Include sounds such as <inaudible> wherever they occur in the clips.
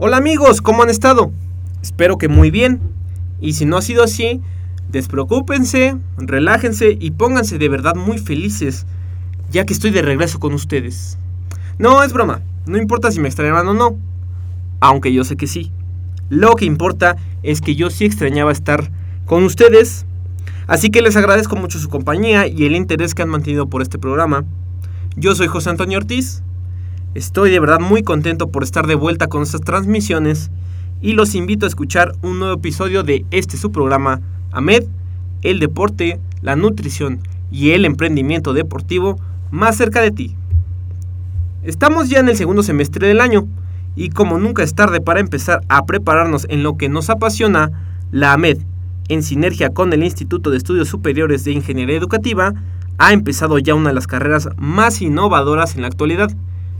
Hola amigos, ¿cómo han estado? Espero que muy bien. Y si no ha sido así, despreocúpense, relájense y pónganse de verdad muy felices ya que estoy de regreso con ustedes. No, es broma, no importa si me extrañaban o no, aunque yo sé que sí. Lo que importa es que yo sí extrañaba estar con ustedes, así que les agradezco mucho su compañía y el interés que han mantenido por este programa. Yo soy José Antonio Ortiz, estoy de verdad muy contento por estar de vuelta con estas transmisiones y los invito a escuchar un nuevo episodio de este su programa, AMED, el deporte, la nutrición y el emprendimiento deportivo más cerca de ti. Estamos ya en el segundo semestre del año y como nunca es tarde para empezar a prepararnos en lo que nos apasiona, la AMED, en sinergia con el Instituto de Estudios Superiores de Ingeniería Educativa, ha empezado ya una de las carreras más innovadoras en la actualidad.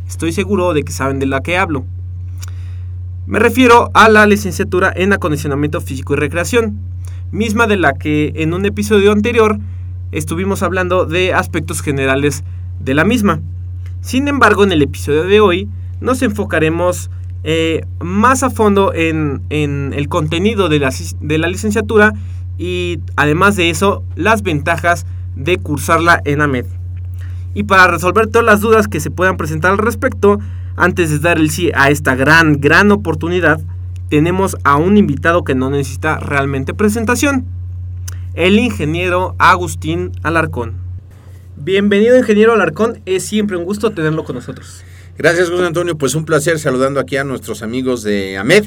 Estoy seguro de que saben de la que hablo. Me refiero a la licenciatura en acondicionamiento físico y recreación, misma de la que en un episodio anterior estuvimos hablando de aspectos generales de la misma. Sin embargo, en el episodio de hoy nos enfocaremos eh, más a fondo en, el contenido de la, de la, licenciatura y además de eso, las ventajas de cursarla en AMED. Y para resolver todas las dudas que se puedan presentar al respecto, antes de dar el sí a esta gran, gran oportunidad, tenemos a un invitado que no necesita realmente presentación, el ingeniero Agustín Alarcón. Bienvenido, ingeniero Alarcón. Es siempre un gusto tenerlo con nosotros. Gracias, José Antonio. Pues un placer saludando aquí a nuestros amigos de AMED.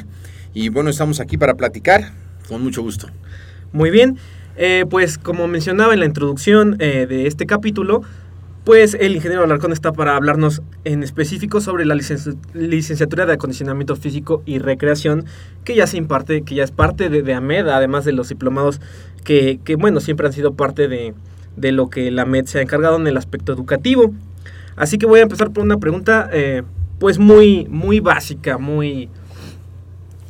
Y bueno, estamos aquí para platicar con mucho gusto. Muy bien. Eh, pues como mencionaba en la introducción eh, de este capítulo, pues el ingeniero Alarcón está para hablarnos en específico sobre la licenciatura de acondicionamiento físico y recreación que ya se imparte, que ya es parte de, de AMED, además de los diplomados que, que, bueno, siempre han sido parte de, de lo que la MED se ha encargado en el aspecto educativo. Así que voy a empezar por una pregunta eh, pues muy, muy básica, muy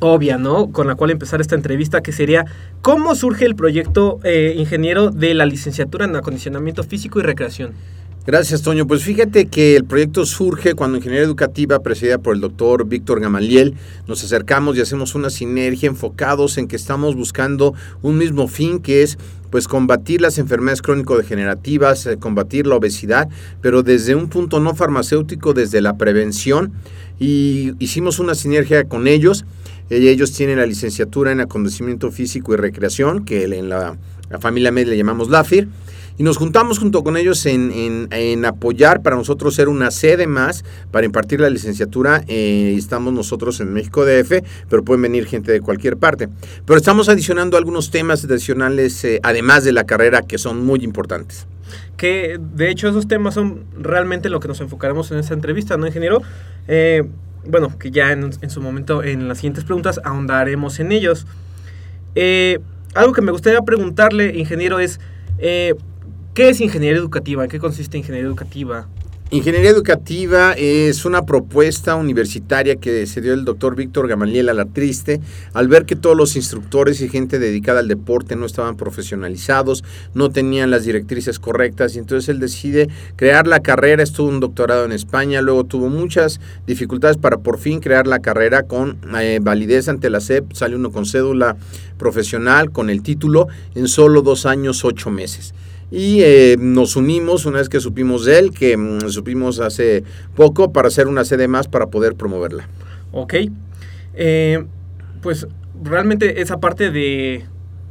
obvia, ¿no? Con la cual empezar esta entrevista, que sería, ¿cómo surge el proyecto eh, ingeniero de la licenciatura en acondicionamiento físico y recreación? Gracias, Toño. Pues fíjate que el proyecto surge cuando Ingeniería Educativa, presidida por el doctor Víctor Gamaliel, nos acercamos y hacemos una sinergia enfocados en que estamos buscando un mismo fin, que es pues combatir las enfermedades crónico-degenerativas, eh, combatir la obesidad, pero desde un punto no farmacéutico, desde la prevención. Y hicimos una sinergia con ellos. Ellos tienen la licenciatura en acondicionamiento físico y recreación, que en la, familia MED le llamamos LAFIR y nos juntamos junto con ellos en, en, apoyar para nosotros ser una sede más para impartir la licenciatura. Eh, estamos nosotros en México DF, pero pueden venir gente de cualquier parte. Pero estamos adicionando algunos temas adicionales, eh, además de la carrera, que son muy importantes. Que de hecho esos temas son realmente lo que nos enfocaremos en esta entrevista, ¿no, ingeniero? Eh, bueno, que ya en, en, su momento, en las siguientes preguntas, ahondaremos en ellos. algo que me gustaría preguntarle, ingeniero, es ¿Qué es ingeniería educativa? ¿En qué consiste ingeniería educativa? Ingeniería educativa es una propuesta universitaria que se dio el doctor Víctor Gamaliel Alatriste al ver que todos los instructores y gente dedicada al deporte no estaban profesionalizados, no tenían las directrices correctas y entonces él decide crear la carrera, estuvo un doctorado en España, luego tuvo muchas dificultades para por fin crear la carrera con eh, validez ante la SEP, sale uno con cédula profesional, con el título, en solo dos años, ocho meses y eh, nos unimos una vez que supimos de él, que mm, supimos hace poco, para hacer una sede más para poder promoverla. Ok. Eh, pues realmente esa parte de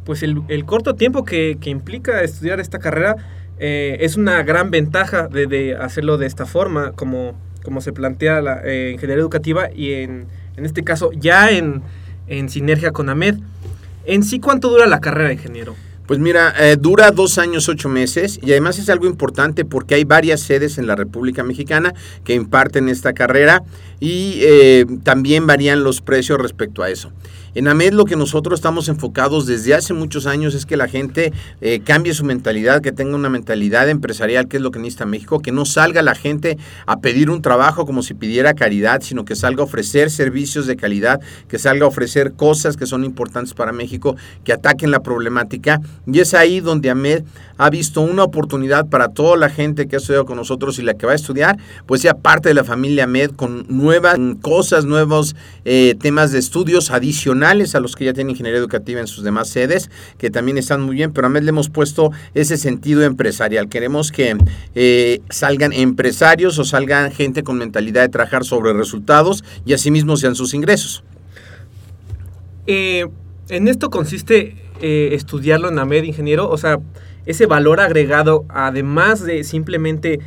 pues el, corto tiempo que, implica estudiar esta carrera eh, es una gran ventaja de, hacerlo de esta forma, como, como se plantea la ingeniería educativa y en, en este caso ya en, en sinergia con AMED. En sí, ¿cuánto dura la carrera, ingeniero? Pues mira, eh, dura dos años, ocho meses y además es algo importante porque hay varias sedes en la República Mexicana que imparten esta carrera y eh, también varían los precios respecto a eso. En AMED lo que nosotros estamos enfocados desde hace muchos años es que la gente eh, cambie su mentalidad, que tenga una mentalidad empresarial, que es lo que necesita México, que no salga la gente a pedir un trabajo como si pidiera caridad, sino que salga a ofrecer servicios de calidad, que salga a ofrecer cosas que son importantes para México, que ataquen la problemática. Y es ahí donde AMED ha visto una oportunidad para toda la gente que ha estudiado con nosotros y la que va a estudiar, pues sea parte de la familia AMED con nuevas cosas, nuevos eh, temas de estudios adicionales a los que ya tienen ingeniería educativa en sus demás sedes, que también están muy bien, pero a MED le hemos puesto ese sentido empresarial. Queremos que eh, salgan empresarios o salgan gente con mentalidad de trabajar sobre resultados y asimismo sean sus ingresos. Eh, en esto consiste eh, estudiarlo en AMED, ingeniero, o sea, ese valor agregado, además de simplemente,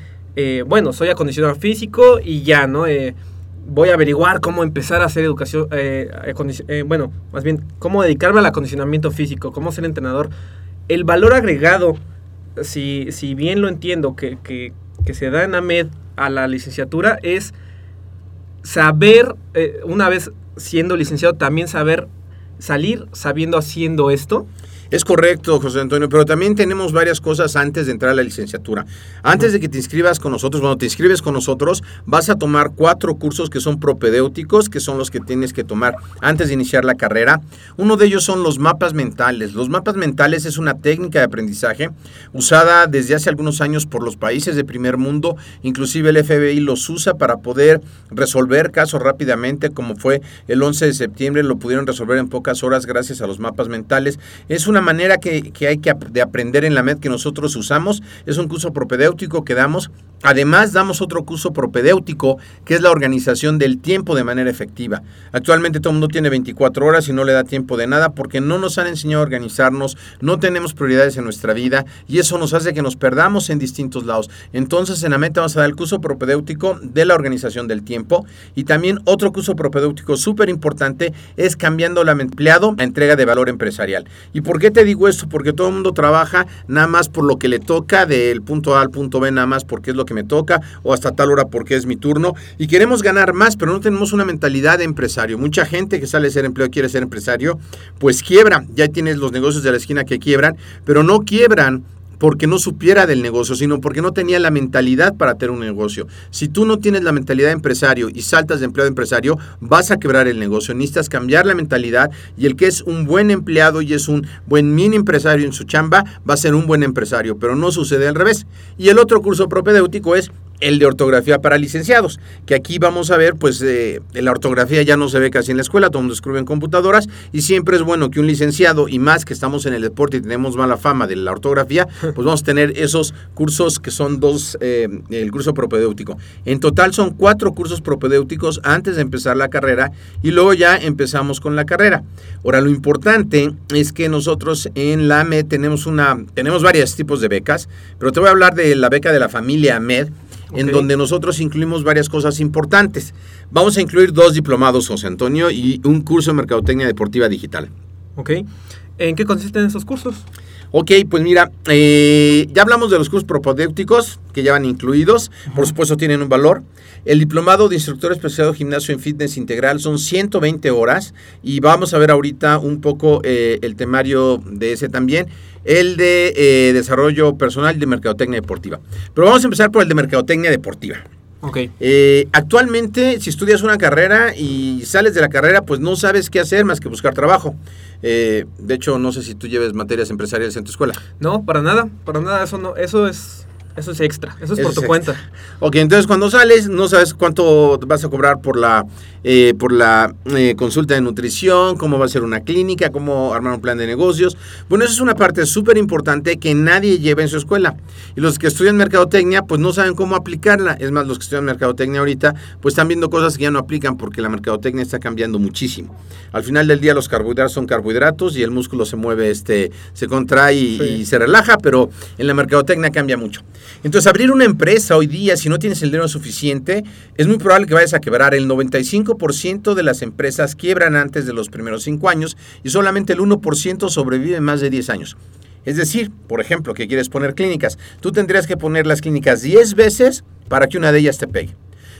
bueno, soy acondicionado físico y ya, ¿no? Voy a averiguar cómo empezar a hacer educación, eh, eh, bueno, más bien, cómo dedicarme al acondicionamiento físico, cómo ser entrenador. El valor agregado, si, si bien lo entiendo, que, que, que se da en AMED a la licenciatura, es saber, eh, una vez siendo licenciado, también saber salir sabiendo haciendo esto. Es correcto, José Antonio, pero también tenemos varias cosas antes de entrar a la licenciatura. Antes de que te inscribas con nosotros, cuando te inscribes con nosotros, vas a tomar cuatro cursos que son propedéuticos, que son los que tienes que tomar antes de iniciar la carrera. Uno de ellos son los mapas mentales. Los mapas mentales es una técnica de aprendizaje usada desde hace algunos años por los países de primer mundo, inclusive el FBI los usa para poder resolver casos rápidamente, como fue el 11 de septiembre, lo pudieron resolver en pocas horas gracias a los mapas mentales. Es una manera que, hay que de aprender en la MED que nosotros usamos. Es un curso propedéutico que damos. Además, damos otro curso propedéutico que es la organización del tiempo de manera efectiva. Actualmente todo el mundo tiene 24 horas y no le da tiempo de nada porque no nos han enseñado a organizarnos, no tenemos prioridades en nuestra vida y eso nos hace que nos perdamos en distintos lados. Entonces, en la MED vamos a dar el curso propedéutico de la organización del tiempo y también otro curso propedéutico súper importante es cambiando la empleado a entrega de valor empresarial. ¿Y por qué te digo esto? Porque todo el mundo trabaja nada más por lo que le toca, del punto A al punto B nada más porque es lo que me toca, o hasta tal hora porque es mi turno, y queremos ganar más, pero no tenemos una mentalidad de empresario. Mucha gente que sale a ser empleo quiere ser empresario, pues quiebra, ya tienes los negocios de la esquina que quiebran, pero no quiebran porque no supiera del negocio, sino porque no tenía la mentalidad para tener un negocio. Si tú no tienes la mentalidad de empresario y saltas de empleado a empresario, vas a quebrar el negocio. Necesitas cambiar la mentalidad y el que es un buen empleado y es un buen mini empresario en su chamba, va a ser un buen empresario, pero no sucede al revés. Y el otro curso propedéutico es el de ortografía para licenciados, que aquí vamos a ver, pues eh, la ortografía ya no se ve casi en la escuela, todo el mundo escribe en computadoras y siempre es bueno que un licenciado y más que estamos en el deporte y tenemos mala fama de la ortografía, <laughs> pues vamos a tener esos cursos que son dos, eh, el curso propedéutico. En total son cuatro cursos propedéuticos antes de empezar la carrera y luego ya empezamos con la carrera. Ahora, lo importante es que nosotros en la AMED tenemos, una, tenemos varios tipos de becas, pero te voy a hablar de la beca de la familia AMED en donde nosotros incluimos varias cosas importantes. Vamos a incluir dos diplomados, José Antonio, y un curso de Mercadotecnia Deportiva Digital. Ok. ¿En qué consisten esos cursos? Ok, pues mira, eh, ya hablamos de los cursos propedéuticos que ya van incluidos, por supuesto tienen un valor. El diplomado de instructor especializado en gimnasio en fitness integral son 120 horas y vamos a ver ahorita un poco eh, el temario de ese también, el de eh, desarrollo personal de mercadotecnia deportiva. Pero vamos a empezar por el de mercadotecnia deportiva. Ok. Eh, actualmente, si estudias una carrera y sales de la carrera, pues no sabes qué hacer más que buscar trabajo. Eh, de hecho, no sé si tú lleves materias empresariales en tu escuela. No, para nada, para nada, eso no, eso es, eso es extra, eso es Eso por tu es cuenta. Ok, entonces cuando sales, no sabes cuánto vas a cobrar por la, eh, por la eh, consulta de nutrición, cómo va a ser una clínica, cómo armar un plan de negocios. Bueno, eso es una parte súper importante que nadie lleva en su escuela. Y los que estudian mercadotecnia, pues no saben cómo aplicarla. Es más, los que estudian mercadotecnia ahorita, pues están viendo cosas que ya no aplican porque la mercadotecnia está cambiando muchísimo. Al final del día los carbohidratos son carbohidratos y el músculo se mueve, este, se contrae y, Sí. y se relaja, pero en la mercadotecnia cambia mucho. Entonces, abrir una empresa hoy día, si no tienes el dinero suficiente, es muy probable que vayas a quebrar. El 95% de las empresas quiebran antes de los primeros 5 años y solamente el 1% sobrevive más de 10 años. Es decir, por ejemplo, que quieres poner clínicas. Tú tendrías que poner las clínicas 10 veces para que una de ellas te pegue.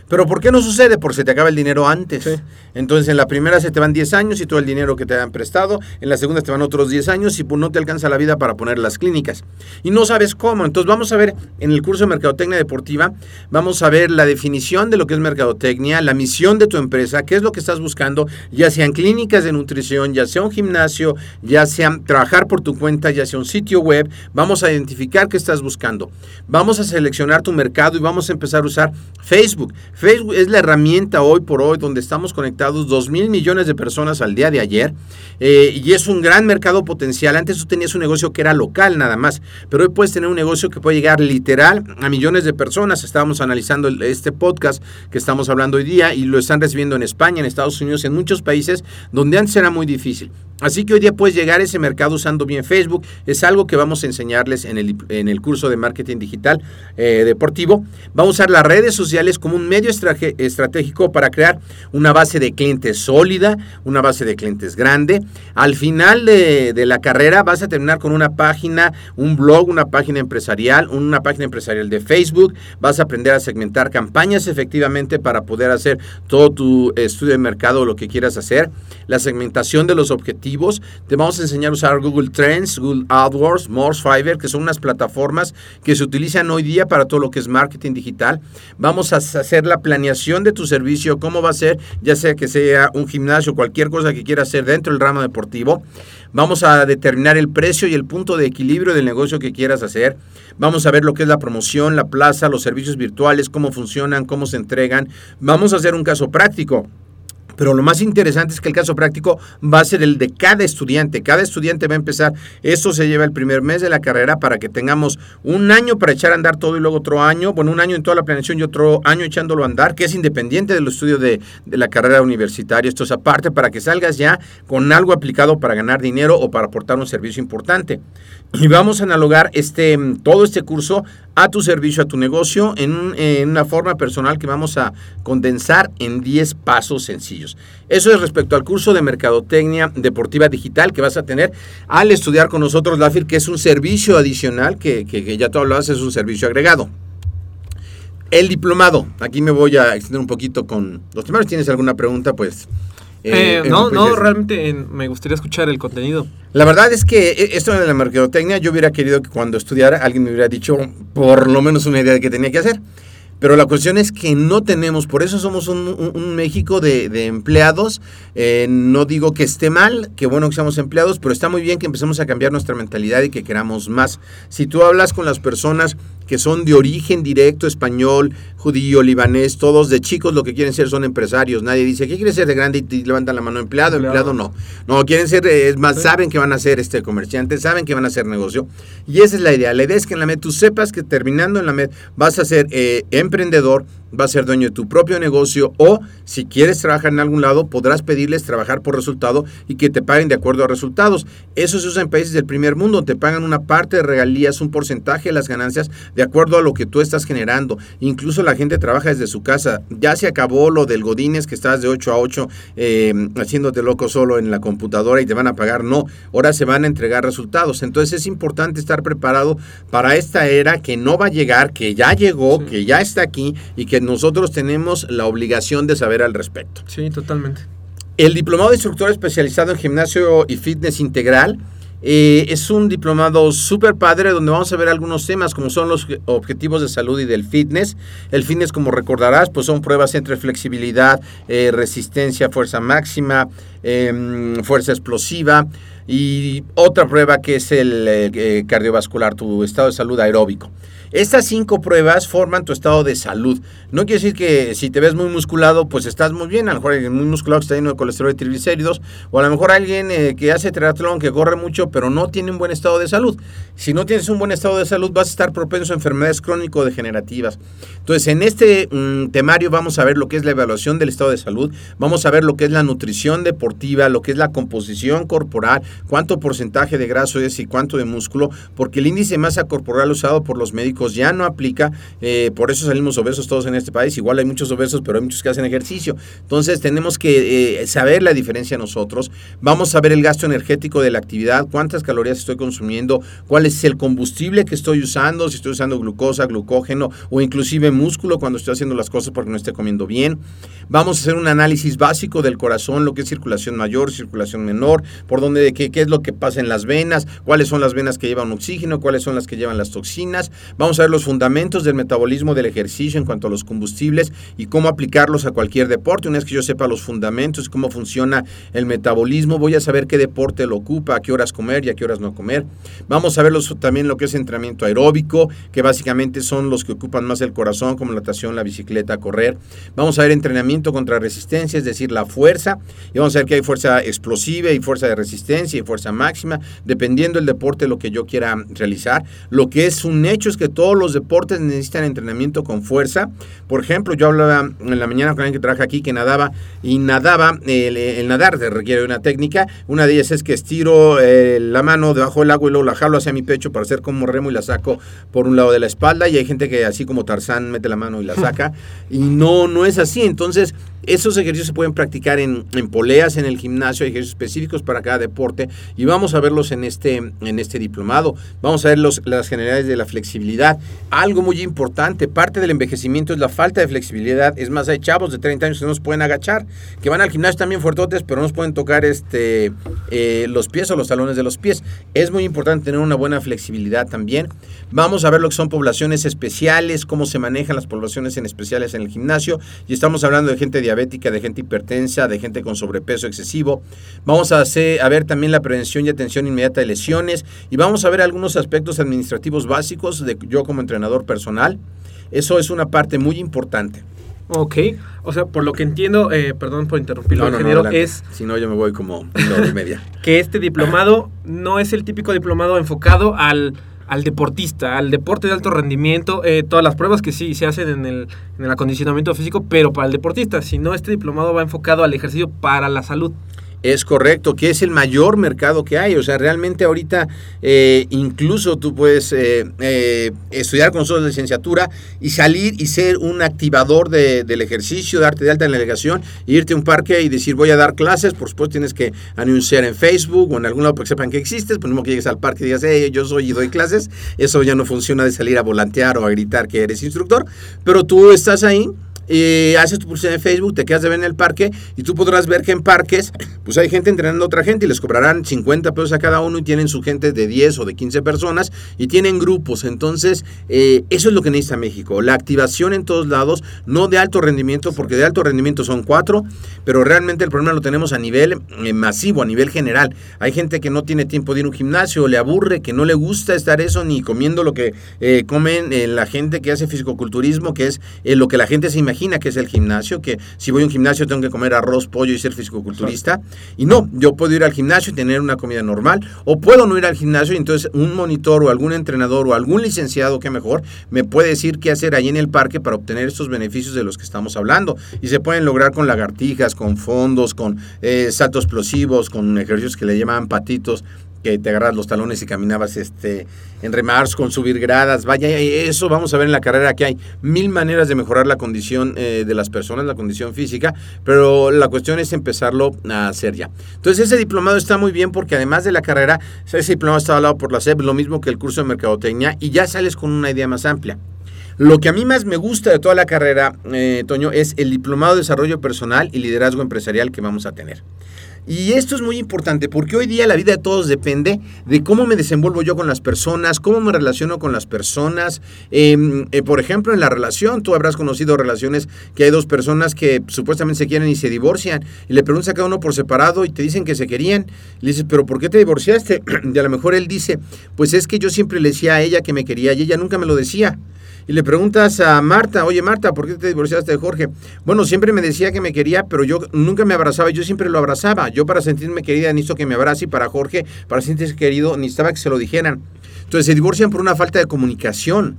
Pero ¿por qué no sucede? Porque se te acaba el dinero antes. Sí. Entonces en la primera se te van 10 años y todo el dinero que te han prestado, en la segunda te van otros 10 años y pues no te alcanza la vida para poner las clínicas. Y no sabes cómo. Entonces vamos a ver en el curso de Mercadotecnia Deportiva, vamos a ver la definición de lo que es mercadotecnia, la misión de tu empresa, qué es lo que estás buscando, ya sean clínicas de nutrición, ya sea un gimnasio, ya sea trabajar por tu cuenta, ya sea un sitio web, vamos a identificar qué estás buscando. Vamos a seleccionar tu mercado y vamos a empezar a usar Facebook. Facebook es la herramienta hoy por hoy donde estamos conectados 2 mil millones de personas al día de ayer eh, y es un gran mercado potencial. Antes tú tenías un negocio que era local nada más, pero hoy puedes tener un negocio que puede llegar literal a millones de personas. Estábamos analizando este podcast que estamos hablando hoy día y lo están recibiendo en España, en Estados Unidos, en muchos países donde antes era muy difícil. Así que hoy día puedes llegar a ese mercado usando bien Facebook. Es algo que vamos a enseñarles en el, en el curso de marketing digital eh, deportivo. Vamos a usar las redes sociales como un medio estratégico para crear una base de clientes sólida, una base de clientes grande. Al final de, de la carrera vas a terminar con una página, un blog, una página empresarial, una página empresarial de Facebook. Vas a aprender a segmentar campañas efectivamente para poder hacer todo tu estudio de mercado, lo que quieras hacer. La segmentación de los objetivos. Te vamos a enseñar a usar Google Trends, Google AdWords, Morse Fiverr, que son unas plataformas que se utilizan hoy día para todo lo que es marketing digital. Vamos a hacer la planeación de tu servicio, cómo va a ser, ya sea que sea un gimnasio, cualquier cosa que quieras hacer dentro del ramo deportivo. Vamos a determinar el precio y el punto de equilibrio del negocio que quieras hacer. Vamos a ver lo que es la promoción, la plaza, los servicios virtuales, cómo funcionan, cómo se entregan. Vamos a hacer un caso práctico. Pero lo más interesante es que el caso práctico va a ser el de cada estudiante. Cada estudiante va a empezar, esto se lleva el primer mes de la carrera para que tengamos un año para echar a andar todo y luego otro año, bueno, un año en toda la planeación y otro año echándolo a andar, que es independiente del estudio de, de la carrera universitaria. Esto es aparte para que salgas ya con algo aplicado para ganar dinero o para aportar un servicio importante. Y vamos a analogar este, todo este curso a tu servicio, a tu negocio, en, un- en una forma personal que vamos a condensar en 10 pasos sencillos. Eso es respecto al curso de Mercadotecnia Deportiva Digital que vas a tener al estudiar con nosotros, Lafir, que es un servicio adicional, que, que- que ya tú hablabas, es un servicio agregado. El diplomado, aquí me voy a extender un poquito con los temas. ¿Tienes alguna pregunta? Pues... Eh, eh, no, no, realmente eh, me gustaría escuchar el contenido. la verdad es que e- esto de la mercadotecnia, yo hubiera querido que cuando estudiara alguien me hubiera dicho por lo menos una idea de qué tenía que hacer. Pero la cuestión es que no tenemos, por eso somos un, México de, de empleados. Eh, no digo que esté mal, que bueno que seamos empleados, pero está muy bien que empecemos a cambiar nuestra mentalidad y que queramos más. Si tú hablas con las personas que son de origen directo, español, judío, libanés, todos de chicos lo que quieren ser son empresarios. Nadie dice, ¿qué quieres ser de grande? Y te levantan la mano, empleado, empleado, no. No, quieren ser, eh, es más, Sí. saben que van a ser este comerciantes, saben que van a hacer negocio. Y esa es la idea. La idea es que en la MED tú sepas que terminando en la MED vas a ser eh, emprendedor, vas a ser dueño de tu propio negocio o si quieres trabajar en algún lado, podrás pedirles trabajar por resultado y que te paguen de acuerdo a resultados. Eso se usa en países del primer mundo, te pagan una parte de regalías, un porcentaje de las ganancias de acuerdo a lo que tú estás generando. Incluso la gente trabaja desde su casa. Ya se acabó lo del Godines que estás de 8 a 8 eh, haciéndote loco solo en la computadora y te van a pagar. No, ahora se van a entregar resultados. Entonces es importante estar preparado para esta era que no va a llegar, que ya llegó, que ya está aquí y que nosotros tenemos la obligación de saber al respecto. Sí, totalmente. El diplomado de instructor especializado en gimnasio y fitness integral eh, es un diplomado súper padre donde vamos a ver algunos temas como son los objetivos de salud y del fitness. El fitness, como recordarás, pues son pruebas entre flexibilidad, eh, resistencia, fuerza máxima, em, fuerza explosiva y otra prueba que es el eh, cardiovascular, tu estado de salud aeróbico. Estas cinco pruebas forman tu estado de salud. No quiere decir que si te ves muy musculado, pues estás muy bien. A lo mejor alguien muy musculado que está lleno de colesterol y triglicéridos. O a lo mejor alguien eh, que hace triatlón, que corre mucho, pero no tiene un buen estado de salud. Si no tienes un buen estado de salud, vas a estar propenso a enfermedades crónico-degenerativas. Entonces, en este mm, temario vamos a ver lo que es la evaluación del estado de salud. Vamos a ver lo que es la nutrición deportiva, lo que es la composición corporal, cuánto porcentaje de graso es y cuánto de músculo, porque el índice de masa corporal usado por los médicos ya no aplica, eh, por eso salimos obesos todos en este país, igual hay muchos obesos, pero hay muchos que hacen ejercicio. Entonces tenemos que eh, saber la diferencia nosotros, vamos a ver el gasto energético de la actividad, cuántas calorías estoy consumiendo, cuál es el combustible que estoy usando, si estoy usando glucosa, glucógeno o inclusive músculo cuando estoy haciendo las cosas porque no estoy comiendo bien. Vamos a hacer un análisis básico del corazón, lo que es circulación mayor, circulación menor, por dónde, qué, qué es lo que pasa en las venas, cuáles son las venas que llevan oxígeno, cuáles son las que llevan las toxinas. Vamos A ver los fundamentos del metabolismo del ejercicio en cuanto a los combustibles y cómo aplicarlos a cualquier deporte. Una vez que yo sepa los fundamentos cómo funciona el metabolismo, voy a saber qué deporte lo ocupa, a qué horas comer y a qué horas no comer. Vamos a ver también lo que es entrenamiento aeróbico, que básicamente son los que ocupan más el corazón, como la natación, la bicicleta, correr. Vamos a ver entrenamiento contra resistencia, es decir, la fuerza. Y vamos a ver que hay fuerza explosiva y fuerza de resistencia y fuerza máxima, dependiendo del deporte lo que yo quiera realizar. Lo que es un hecho es que todo todos los deportes necesitan entrenamiento con fuerza. Por ejemplo, yo hablaba en la mañana con alguien que trabaja aquí que nadaba y nadaba, el, nadar requiere una técnica. Una de ellas es que estiro eh, la mano debajo del agua y luego la jalo hacia mi pecho para hacer como remo y la saco por un lado de la espalda. Y hay gente que así como Tarzán mete la mano y la saca. Y no, no es así. Entonces, esos ejercicios se pueden practicar en, poleas, en el gimnasio, ejercicios específicos para cada deporte y vamos a verlos en este, en este diplomado. Vamos a ver los, las generalidades de la flexibilidad. Algo muy importante, parte del envejecimiento es la falta de flexibilidad. Es más, hay chavos de 30 años que no nos pueden agachar, que van al gimnasio también fuertotes, pero no nos pueden tocar este, eh, los pies o los talones de los pies. Es muy importante tener una buena flexibilidad también. Vamos a ver lo que son poblaciones especiales, cómo se manejan las poblaciones en especiales en el gimnasio y estamos hablando de gente de diabética, de gente hipertensa, de gente con sobrepeso excesivo. Vamos a, hacer, a ver también la prevención y atención inmediata de lesiones y vamos a ver algunos aspectos administrativos básicos de yo como entrenador personal. Eso es una parte muy importante. Ok, o sea, por lo que entiendo, eh, perdón por interrumpirlo, no, ingeniero, es... Si no, yo me voy como una hora y media. <laughs> que este diplomado no es el típico diplomado enfocado al al deportista, al deporte de alto rendimiento, eh, todas las pruebas que sí se hacen en el, en el acondicionamiento físico, pero para el deportista, si no, este diplomado va enfocado al ejercicio para la salud. Es correcto, que es el mayor mercado que hay. O sea, realmente ahorita eh, incluso tú puedes eh, eh, estudiar con nosotros de licenciatura y salir y ser un activador del ejercicio, darte de alta en la delegación, irte a un parque y decir voy a dar clases. Por supuesto tienes que anunciar en Facebook o en algún lado para que sepan que existes. Por mismo que llegues al parque y digas, hey, yo soy y doy clases. Eso ya no funciona de salir a volantear o a gritar que eres instructor. Pero tú estás ahí y haces tu pulsera en Facebook, te quedas de ver en el parque y tú podrás ver que en parques pues hay gente entrenando a otra gente y les cobrarán 50 pesos a cada uno y tienen su gente de 10 o de 15 personas y tienen grupos. Entonces, eh, eso es lo que necesita México, la activación en todos lados, no de alto rendimiento, porque de alto rendimiento son cuatro, pero realmente el problema lo tenemos a nivel eh, masivo, a nivel general. Hay gente que no tiene tiempo de ir a un gimnasio, le aburre, que no le gusta estar eso ni comiendo lo que eh, comen la gente que hace fisicoculturismo, que es lo que la gente se imagina imagina que es el gimnasio, que si voy a un gimnasio tengo que comer arroz, pollo y ser fisicoculturista. Y no, yo puedo ir al gimnasio y tener una comida normal, o puedo no ir al gimnasio y entonces un monitor o algún entrenador o algún licenciado que mejor me puede decir qué hacer ahí en el parque para obtener estos beneficios de los que estamos hablando. Y se pueden lograr con lagartijas, con fondos, con eh, saltos explosivos, con ejercicios que le llaman patitos que te agarras los talones y caminabas este, en remars con subir gradas. Vaya, eso vamos a ver en la carrera que hay mil maneras de mejorar la condición eh, de las personas, la condición física, pero la cuestión es empezarlo a hacer ya. Entonces ese diplomado está muy bien porque además de la carrera, ese diplomado está avalado por la SEP, lo mismo que el curso de mercadotecnia, y ya sales con una idea más amplia. Lo que a mí más me gusta de toda la carrera, eh, Toño, es el diplomado de desarrollo personal y liderazgo empresarial que vamos a tener. Y esto es muy importante porque hoy día la vida de todos depende de cómo me desenvuelvo yo con las personas, cómo me relaciono con las personas. Em, eh, por ejemplo, en la relación, tú habrás conocido relaciones que hay dos personas que supuestamente se quieren y se divorcian y le preguntas a cada uno por separado y te dicen que se querían. le dices, pero ¿por qué te divorciaste? <clears throat> Y a lo mejor él dice, pues es que yo siempre le decía a ella que me quería y ella nunca me lo decía y le preguntas a Marta, oye Marta, ¿por qué te divorciaste de Jorge? Bueno, siempre me decía que me quería, pero yo nunca me abrazaba, yo siempre lo abrazaba. Yo para sentirme querida necesito que me abrace y para Jorge, para sentirse querido, necesitaba que se lo dijeran. Entonces se divorcian por una falta de comunicación.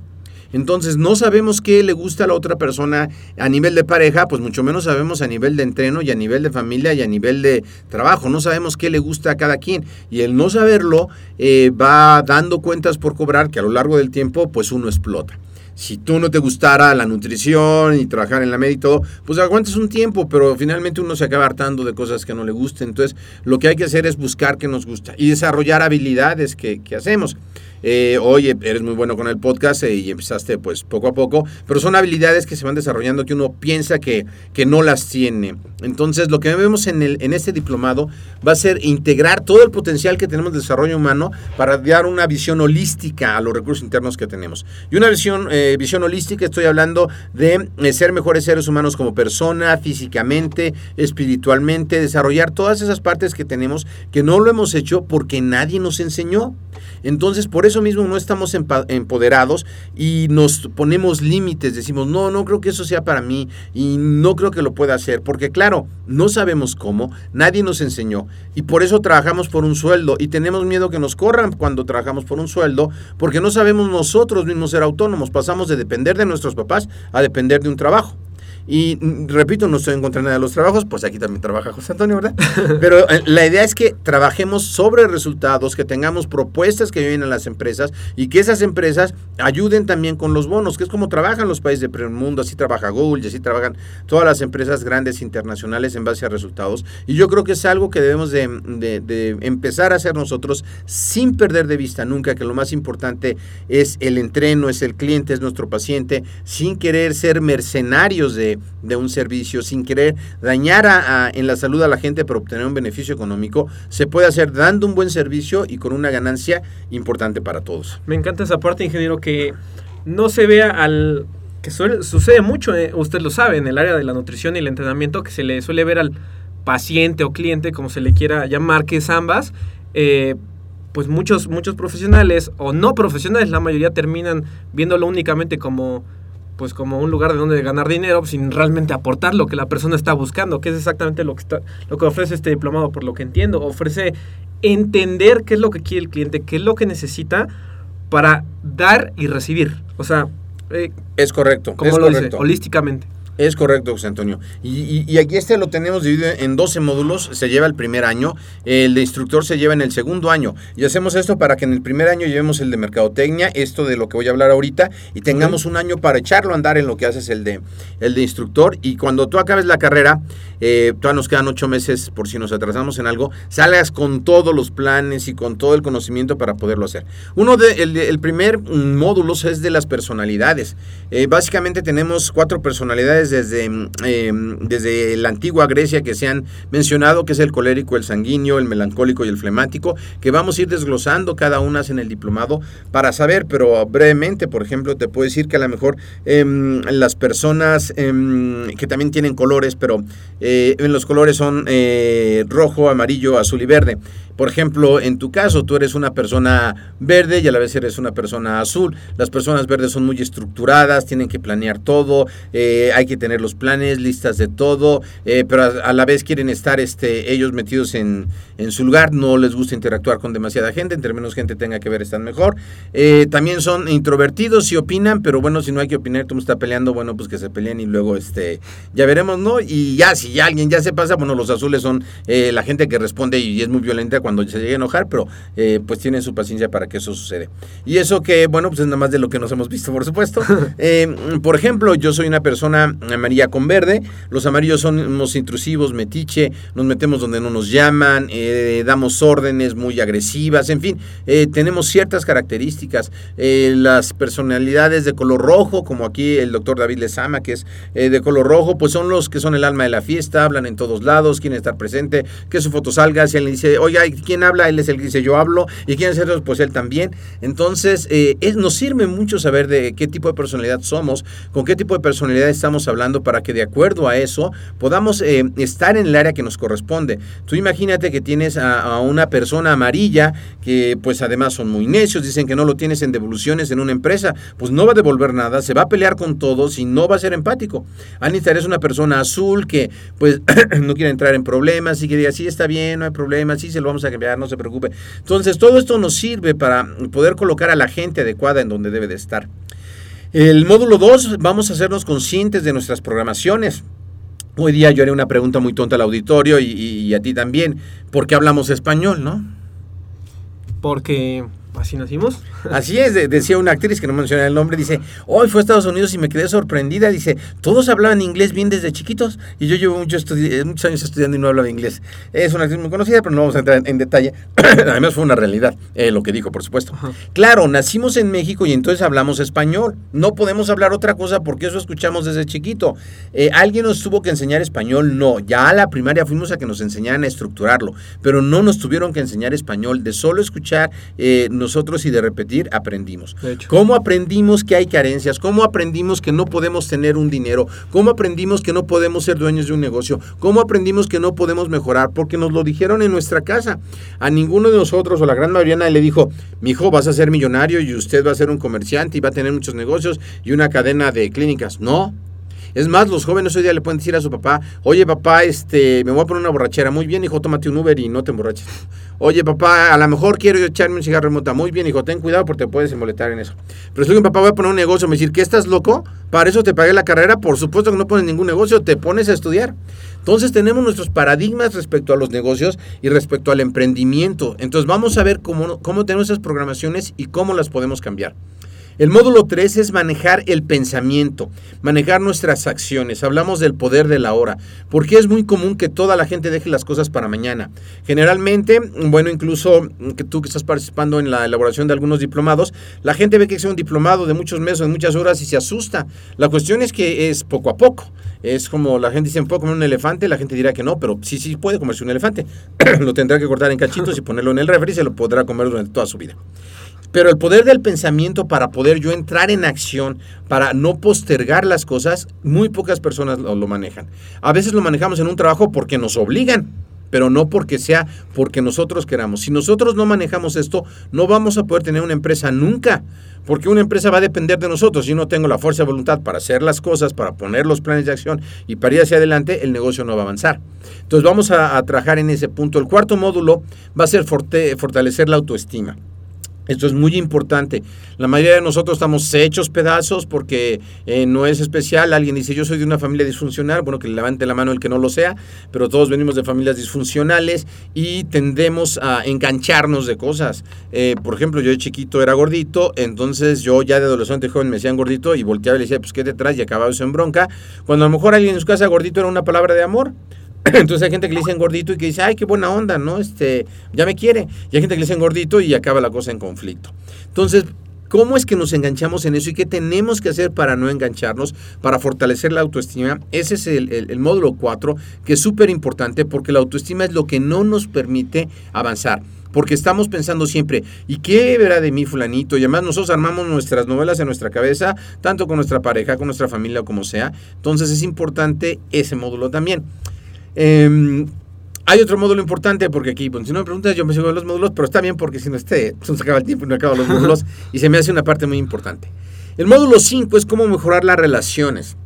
Entonces no sabemos qué le gusta a la otra persona a nivel de pareja, pues mucho menos sabemos a nivel de entreno y a nivel de familia y a nivel de trabajo. No sabemos qué le gusta a cada quien. Y el no saberlo eh, va dando cuentas por cobrar que a lo largo del tiempo pues uno explota si tú no te gustara la nutrición y trabajar en la media y todo, pues aguantes un tiempo, pero finalmente uno se acaba hartando de cosas que no le gusten. Entonces, lo que hay que hacer es buscar qué nos gusta y desarrollar habilidades que, que hacemos eh, oye, eres muy bueno con el podcast eh, y empezaste pues poco a poco, pero son habilidades que se van desarrollando que uno piensa que, que no las tiene. Entonces, lo que vemos en, el, en este diplomado va a ser integrar todo el potencial que tenemos de desarrollo humano para dar una visión holística a los recursos internos que tenemos. Y una visión, eh, visión holística, estoy hablando de eh, ser mejores seres humanos como persona, físicamente, espiritualmente, desarrollar todas esas partes que tenemos que no lo hemos hecho porque nadie nos enseñó. Entonces, por eso mismo no estamos empoderados y nos ponemos límites, decimos, no, no creo que eso sea para mí y no creo que lo pueda hacer, porque claro, no sabemos cómo, nadie nos enseñó y por eso trabajamos por un sueldo y tenemos miedo que nos corran cuando trabajamos por un sueldo, porque no sabemos nosotros mismos ser autónomos, pasamos de depender de nuestros papás a depender de un trabajo. Y mm, repito, no estoy en contra de nada de los trabajos, pues aquí también trabaja José Antonio, ¿verdad? <laughs> Pero eh, la idea es que trabajemos sobre resultados, que tengamos propuestas que vienen a las empresas y que esas empresas ayuden también con los bonos, que es como trabajan los países del primer mundo, así trabaja Google así trabajan todas las empresas grandes internacionales en base a resultados. Y yo creo que es algo que debemos de, de empezar a hacer nosotros sin perder de vista nunca que lo más importante es el entreno, es el cliente, es nuestro paciente, sin querer ser mercenarios de de, un servicio sin querer dañar a, en la salud a la gente para obtener un beneficio económico, se puede hacer dando un buen servicio y con una ganancia importante para todos. Me encanta esa parte, ingeniero, que no se vea al que sucede mucho, eh, usted lo sabe, en el área de la nutrición y el entrenamiento, que se le suele ver al paciente o cliente, como se le quiera llamar, que es ambas, eh, pues muchos, muchos profesionales o no profesionales, la mayoría terminan viéndolo únicamente como pues como un lugar de donde ganar dinero sin realmente aportar lo que la persona está buscando, que es exactamente lo que está, lo que ofrece este diplomado, por lo que entiendo, ofrece entender qué es lo que quiere el cliente, qué es lo que necesita para dar y recibir. O sea, eh, es correcto, como es lo dice, holísticamente. Es correcto, José Antonio. Y, aquí este lo tenemos dividido en 12 módulos, se lleva el primer año, el de instructor se lleva en el segundo año. Y hacemos esto para que en el primer año llevemos el de mercadotecnia, esto de lo que voy a hablar ahorita, y tengamos un año para echarlo a andar en lo que haces el de, el de instructor. Y cuando tú acabes la carrera, eh, todavía nos quedan ocho meses por si nos atrasamos en algo, salgas con todos los planes y con todo el conocimiento para poderlo hacer. Uno de, el, primer módulo es de las personalidades. Eh, básicamente tenemos cuatro personalidades desde, em, desde la antigua Grecia que se han mencionado, que es el colérico, el sanguíneo, el melancólico y el flemático, que vamos a ir desglosando cada una en el diplomado para saber, pero brevemente, por ejemplo, te puedo decir que a lo mejor em, las personas em, que también tienen colores, pero eh, los colores son eh, rojo, amarillo, azul y verde. Por ejemplo, en tu caso, tú eres una persona verde y a la vez eres una persona azul. Las personas verdes son muy estructuradas, tienen que planear todo, eh, hay que tener los planes, listas de todo, eh, pero a, la vez quieren estar este, ellos metidos en, en, su lugar, no les gusta interactuar con demasiada gente, entre menos gente tenga que ver están mejor. Eh, también son introvertidos y opinan, pero bueno, si no hay que opinar, tú me está peleando, bueno, pues que se peleen y luego este, ya veremos, ¿no? Y ya, si ya alguien ya se pasa, bueno, los azules son la gente que responde y es muy violenta cuando se llegue a enojar, pero eh, pues tienen su paciencia para que eso sucede. Y eso que, bueno, pues es nada más de lo que nos hemos visto, por supuesto. <laughs> Eh, por ejemplo, yo soy una persona amarilla con verde, los amarillos somos intrusivos, metiche, nos metemos donde no nos llaman, eh, damos órdenes muy agresivas, en fin, tenemos ciertas características. las personalidades de color rojo, como aquí el doctor David Lezama, que es de color rojo, pues son los que son el alma de la fiesta, hablan en todos lados, quieren estar presente, que su foto salga, si alguien dice, ¿quién habla? Él es el que dice yo hablo. ¿Y quién es el Pues él también. Entonces, eh, es, nos sirve mucho saber de qué tipo de personalidad somos, con qué tipo de personalidad estamos hablando para que de acuerdo a eso podamos eh, estar en el área que nos corresponde. Tú imagínate que tienes a, una persona amarilla que pues además son muy necios, dicen que no lo tienes en devoluciones en una empresa, pues no va a devolver nada, se va a pelear con todos y no va a ser empático. Anita es una persona azul que pues <clears throat> no quiere entrar en problemas y que diga, sí está bien, no hay problema, sí se lo vamos a cambiar, no se preocupe. Entonces, todo esto nos sirve para poder colocar a la gente adecuada en donde debe de estar. El módulo 2, vamos a hacernos conscientes de nuestras programaciones. Hoy día yo haré una pregunta muy tonta al auditorio y, y a ti también. ¿Por qué hablamos español, no? Porque así nacimos. Así es, decía una actriz que no menciona el nombre, dice, hoy fue a Estados Unidos y me quedé sorprendida, dice, todos hablaban inglés bien desde chiquitos y yo llevo muchos, muchos años estudiando y no hablaba inglés. Es una actriz muy conocida, pero no vamos a entrar en, detalle. <clears throat> Además fue una realidad, eh, lo que dijo, por supuesto. Claro, nacimos en México y entonces hablamos español. No podemos hablar otra cosa porque eso escuchamos desde chiquito. Eh, ¿Alguien nos tuvo que enseñar español? No, ya a la primaria fuimos a que nos enseñaran a estructurarlo, pero no nos tuvieron que enseñar español. De solo escuchar, eh, nosotros y de repetir aprendimos. ¿Cómo aprendimos que hay carencias? ¿Cómo aprendimos que no podemos tener un dinero? ¿Cómo aprendimos que no podemos ser dueños de un negocio? ¿Cómo aprendimos que no podemos mejorar? Porque nos lo dijeron en nuestra casa. A ninguno de nosotros o la gran mayoría le dijo, mi hijo vas a ser millonario y usted va a ser un comerciante y va a tener muchos negocios y una cadena de clínicas. No, es más, los jóvenes hoy día le pueden decir a su papá, oye papá, este, me voy a poner una borrachera. Muy bien, hijo, tómate un Uber y no te emborraches. Oye papá, a lo mejor quiero echarme un cigarro remota. Muy bien, hijo, ten cuidado porque te puedes molestar en eso. Pero si un papá voy a poner un negocio, me decir, ¿qué estás loco? Para eso te pagué la carrera. Por supuesto que no pones ningún negocio, te pones a estudiar. Entonces tenemos nuestros paradigmas respecto a los negocios y respecto al emprendimiento. Entonces vamos a ver cómo, cómo tenemos esas programaciones y cómo las podemos cambiar. El módulo 3 es manejar el pensamiento, manejar nuestras acciones. Hablamos del poder de la hora, porque es muy común que toda la gente deje las cosas para mañana. Generalmente, bueno, incluso que tú que estás participando en la elaboración de algunos diplomados, la gente ve que es un diplomado de muchos meses, de muchas horas y se asusta. La cuestión es que es poco a poco. Es como la gente dice, ¿puedo comer un elefante? La gente dirá que no, pero sí, sí puede comerse un elefante. <clears throat> lo tendrá que cortar en cachitos y ponerlo en el refri y se lo podrá comer durante toda su vida. Pero el poder del pensamiento para poder yo entrar en acción, para no postergar las cosas, muy pocas personas lo, manejan. A veces lo manejamos en un trabajo porque nos obligan, pero no porque sea porque nosotros queramos. Si nosotros no manejamos esto, no vamos a poder tener una empresa nunca, porque una empresa va a depender de nosotros. Si no tengo la fuerza de voluntad para hacer las cosas, para poner los planes de acción y para ir hacia adelante, el negocio no va a avanzar. Entonces vamos a, trabajar en ese punto. El cuarto módulo va a ser fortalecer la autoestima. Esto es muy importante. La mayoría de nosotros estamos hechos pedazos porque eh, no es especial. Alguien dice, yo soy de una familia disfuncional. Bueno, que le levante la mano el que no lo sea, pero todos venimos de familias disfuncionales y tendemos a engancharnos de cosas. Eh, por ejemplo, yo de chiquito era gordito, entonces yo ya de adolescente joven me decían gordito y volteaba y le decía, pues qué te traes y acababa eso en bronca. Cuando a lo mejor alguien en su casa gordito era una palabra de amor. Entonces hay gente que le dicen gordito y que dice, ay, qué buena onda, ¿no? Este, ya me quiere. Y hay gente que le dicen gordito y acaba la cosa en conflicto. Entonces, ¿Cómo es que nos enganchamos en eso y qué tenemos que hacer para no engancharnos, para fortalecer la autoestima? Ese es el, módulo 4, que es súper importante porque la autoestima es lo que no nos permite avanzar. Porque estamos pensando siempre, ¿y qué verá de mí fulanito? Y además nosotros armamos nuestras novelas en nuestra cabeza, tanto con nuestra pareja, con nuestra familia, como sea. Entonces es importante ese módulo también. Em, Hay otro módulo importante porque aquí, bueno, si no me preguntas, yo me sigo los módulos, pero está bien porque si no esté, se acaba el tiempo y no acabo los <laughs> módulos y se me hace una parte muy importante. El módulo 5 es cómo mejorar las relaciones.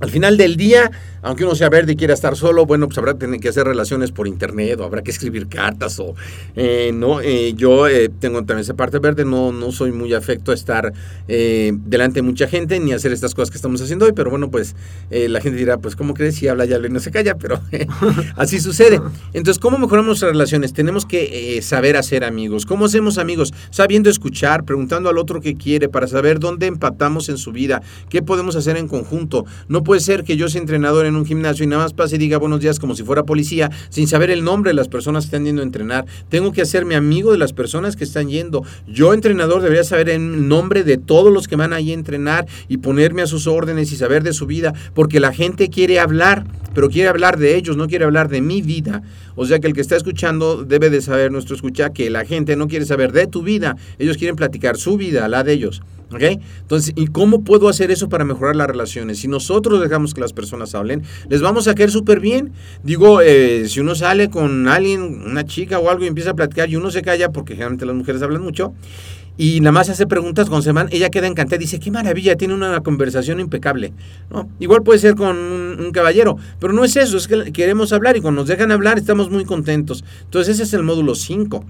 Al final del día, aunque uno sea verde y quiera estar solo, bueno, pues habrá que hacer relaciones por internet o habrá que escribir cartas o eh, no. Eh, yo eh, tengo también esa parte verde, no, no soy muy afecto a estar delante de mucha gente ni hacer estas cosas que estamos haciendo hoy, pero bueno, pues la gente dirá, pues ¿cómo crees? Si habla ya no se calla, pero <laughs> así sucede. Entonces, ¿cómo mejoramos nuestras relaciones? Tenemos que saber hacer amigos. ¿Cómo hacemos amigos? Sabiendo escuchar, preguntando al otro qué quiere para saber dónde empatamos en su vida, qué podemos hacer en conjunto. No puede ser que yo sea entrenador en un gimnasio y nada más pase y diga buenos días como si fuera policía, sin saber el nombre de las personas que están yendo a entrenar. Tengo que hacerme amigo de las personas que están yendo. Yo, entrenador, debería saber el nombre de todos los que van ahí a entrenar y ponerme a sus órdenes y saber de su vida, porque la gente quiere hablar, pero quiere hablar de ellos, no quiere hablar de mi vida. O sea que el que está escuchando debe de saber, nuestro escucha, que la gente no quiere saber de tu vida, ellos quieren platicar su vida, la de ellos. ¿Ok? Entonces, ¿y cómo puedo hacer eso para mejorar las relaciones? Si nosotros dejamos que las personas hablen, les vamos a caer súper bien. Digo, eh, si uno sale con alguien, una chica o algo y empieza a platicar y uno se calla, porque generalmente las mujeres hablan mucho, y nada más hace preguntas con Semán, ella queda encantada, dice, qué maravilla, tiene una conversación impecable. ¿no? Igual puede ser con un, caballero, pero no es eso, es que queremos hablar y cuando nos dejan hablar estamos muy contentos. Entonces ese es el módulo 5.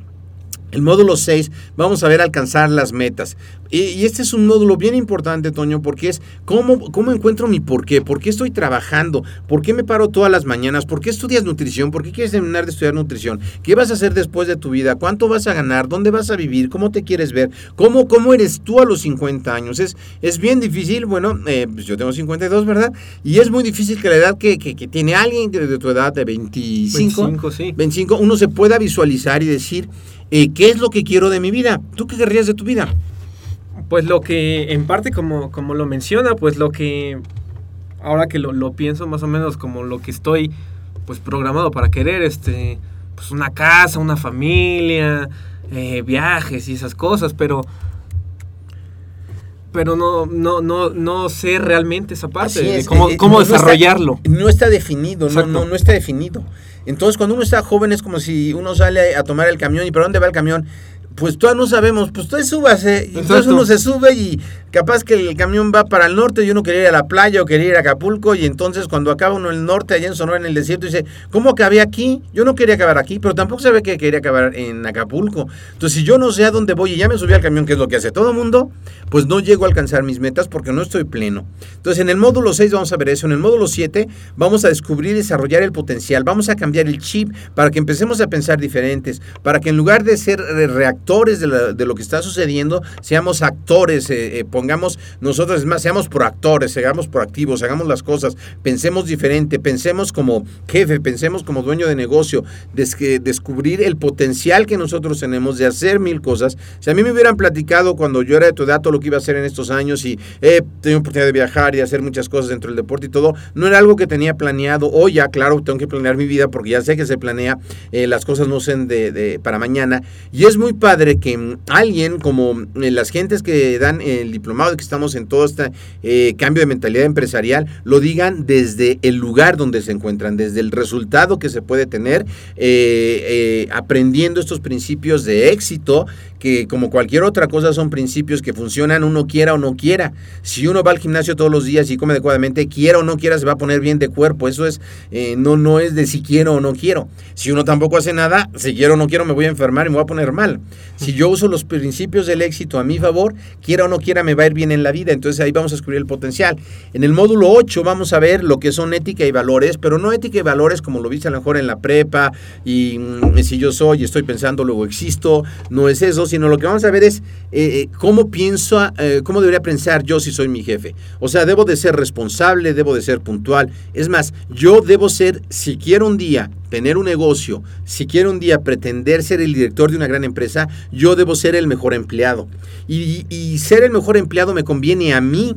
El módulo 6, vamos a ver alcanzar las metas. Y, este es un módulo bien importante, Toño, porque es cómo, cómo encuentro mi por qué, por qué estoy trabajando, por qué me paro todas las mañanas, por qué estudias nutrición, por qué quieres terminar de estudiar nutrición, qué vas a hacer después de tu vida, cuánto vas a ganar, dónde vas a vivir, cómo te quieres ver, cómo, cómo eres tú a los 50 años. Es, es bien difícil, bueno, eh, pues yo tengo 52, ¿verdad? Y es muy difícil que la edad que, que, tiene alguien de tu edad de 25, 25, sí. 25, uno se pueda visualizar y decir, eh, ¿qué es lo que quiero de mi vida? ¿Tú qué querrías de tu vida? Pues lo que, en parte, como, como lo menciona, pues lo que, ahora que lo, pienso más o menos como lo que estoy, pues programado para querer, este, pues una casa, una familia, eh, viajes y esas cosas, pero pero no, no, no, no sé realmente esa parte de cómo, eh, cómo desarrollarlo. no está definido, no, no, no, está definido. Entonces, cuando uno está joven es como si uno sale a tomar el camión y ¿para dónde va el camión? Pues todavía no sabemos, pues tú súbase. Y entonces uno se sube y capaz que el camión va para el norte y uno quería ir a la playa o quería ir a Acapulco y entonces cuando acaba uno en el norte, allá en Sonora, en el desierto, dice, ¿cómo acabé aquí? Yo no quería acabar aquí, pero tampoco sabe que quería acabar en Acapulco. Entonces, si yo no sé a dónde voy y ya me subí al camión, que es lo que hace todo el mundo, pues no llego a alcanzar mis metas porque no estoy pleno. Entonces, en el módulo 6 vamos a ver eso. En el módulo 7 vamos a descubrir y desarrollar el potencial. Vamos a cambiar el chip para que empecemos a pensar diferentes, para que en lugar de ser reactores de, lo que está sucediendo, seamos actores, eh, eh, pongamos nosotros, es más, seamos proactores, seamos proactivos, hagamos las cosas, pensemos diferente, pensemos como jefe, pensemos como dueño de negocio, descubrir el potencial que nosotros tenemos de hacer mil cosas. Si a mí me hubieran platicado cuando yo era de tu edad todo lo que iba a hacer en estos años y he tenido oportunidad de viajar y hacer muchas cosas dentro del deporte y todo, no era algo que tenía planeado. Hoy ya, claro, tengo que planear mi vida porque ya sé que se planea, eh, las cosas no sean de, para mañana. Y es muy padre que alguien como eh, las gentes que dan el diplomado, que estamos en todo este eh, cambio de mentalidad empresarial, lo digan desde el lugar donde se encuentran, desde el resultado que se puede tener, eh, aprendiendo estos principios de éxito que como cualquier otra cosa son principios que funcionan uno quiera o no quiera. Si uno va al gimnasio todos los días y come adecuadamente, quiera o no quiera, se va a poner bien de cuerpo. Eso es, eh, no, no es de si quiero o no quiero. Si uno tampoco hace nada, si quiero o no quiero, me voy a enfermar y me voy a poner mal. Si yo uso los principios del éxito a mi favor, quiera o no quiera, me va a ir bien en la vida. Entonces ahí vamos a descubrir el potencial. En el módulo 8 vamos a ver lo que son ética y valores, pero no ética y valores como lo viste a lo mejor en la prepa y mm, si yo soy, estoy pensando, luego existo. No es eso sino lo que vamos a ver es eh, eh, cómo pienso, eh, cómo debería pensar yo si soy mi jefe. O sea, debo de ser responsable, debo de ser puntual. Es más, yo debo ser, si quiero un día tener un negocio, si quiero un día pretender ser el director de una gran empresa, yo debo ser el mejor empleado. y ser el mejor empleado me conviene a mí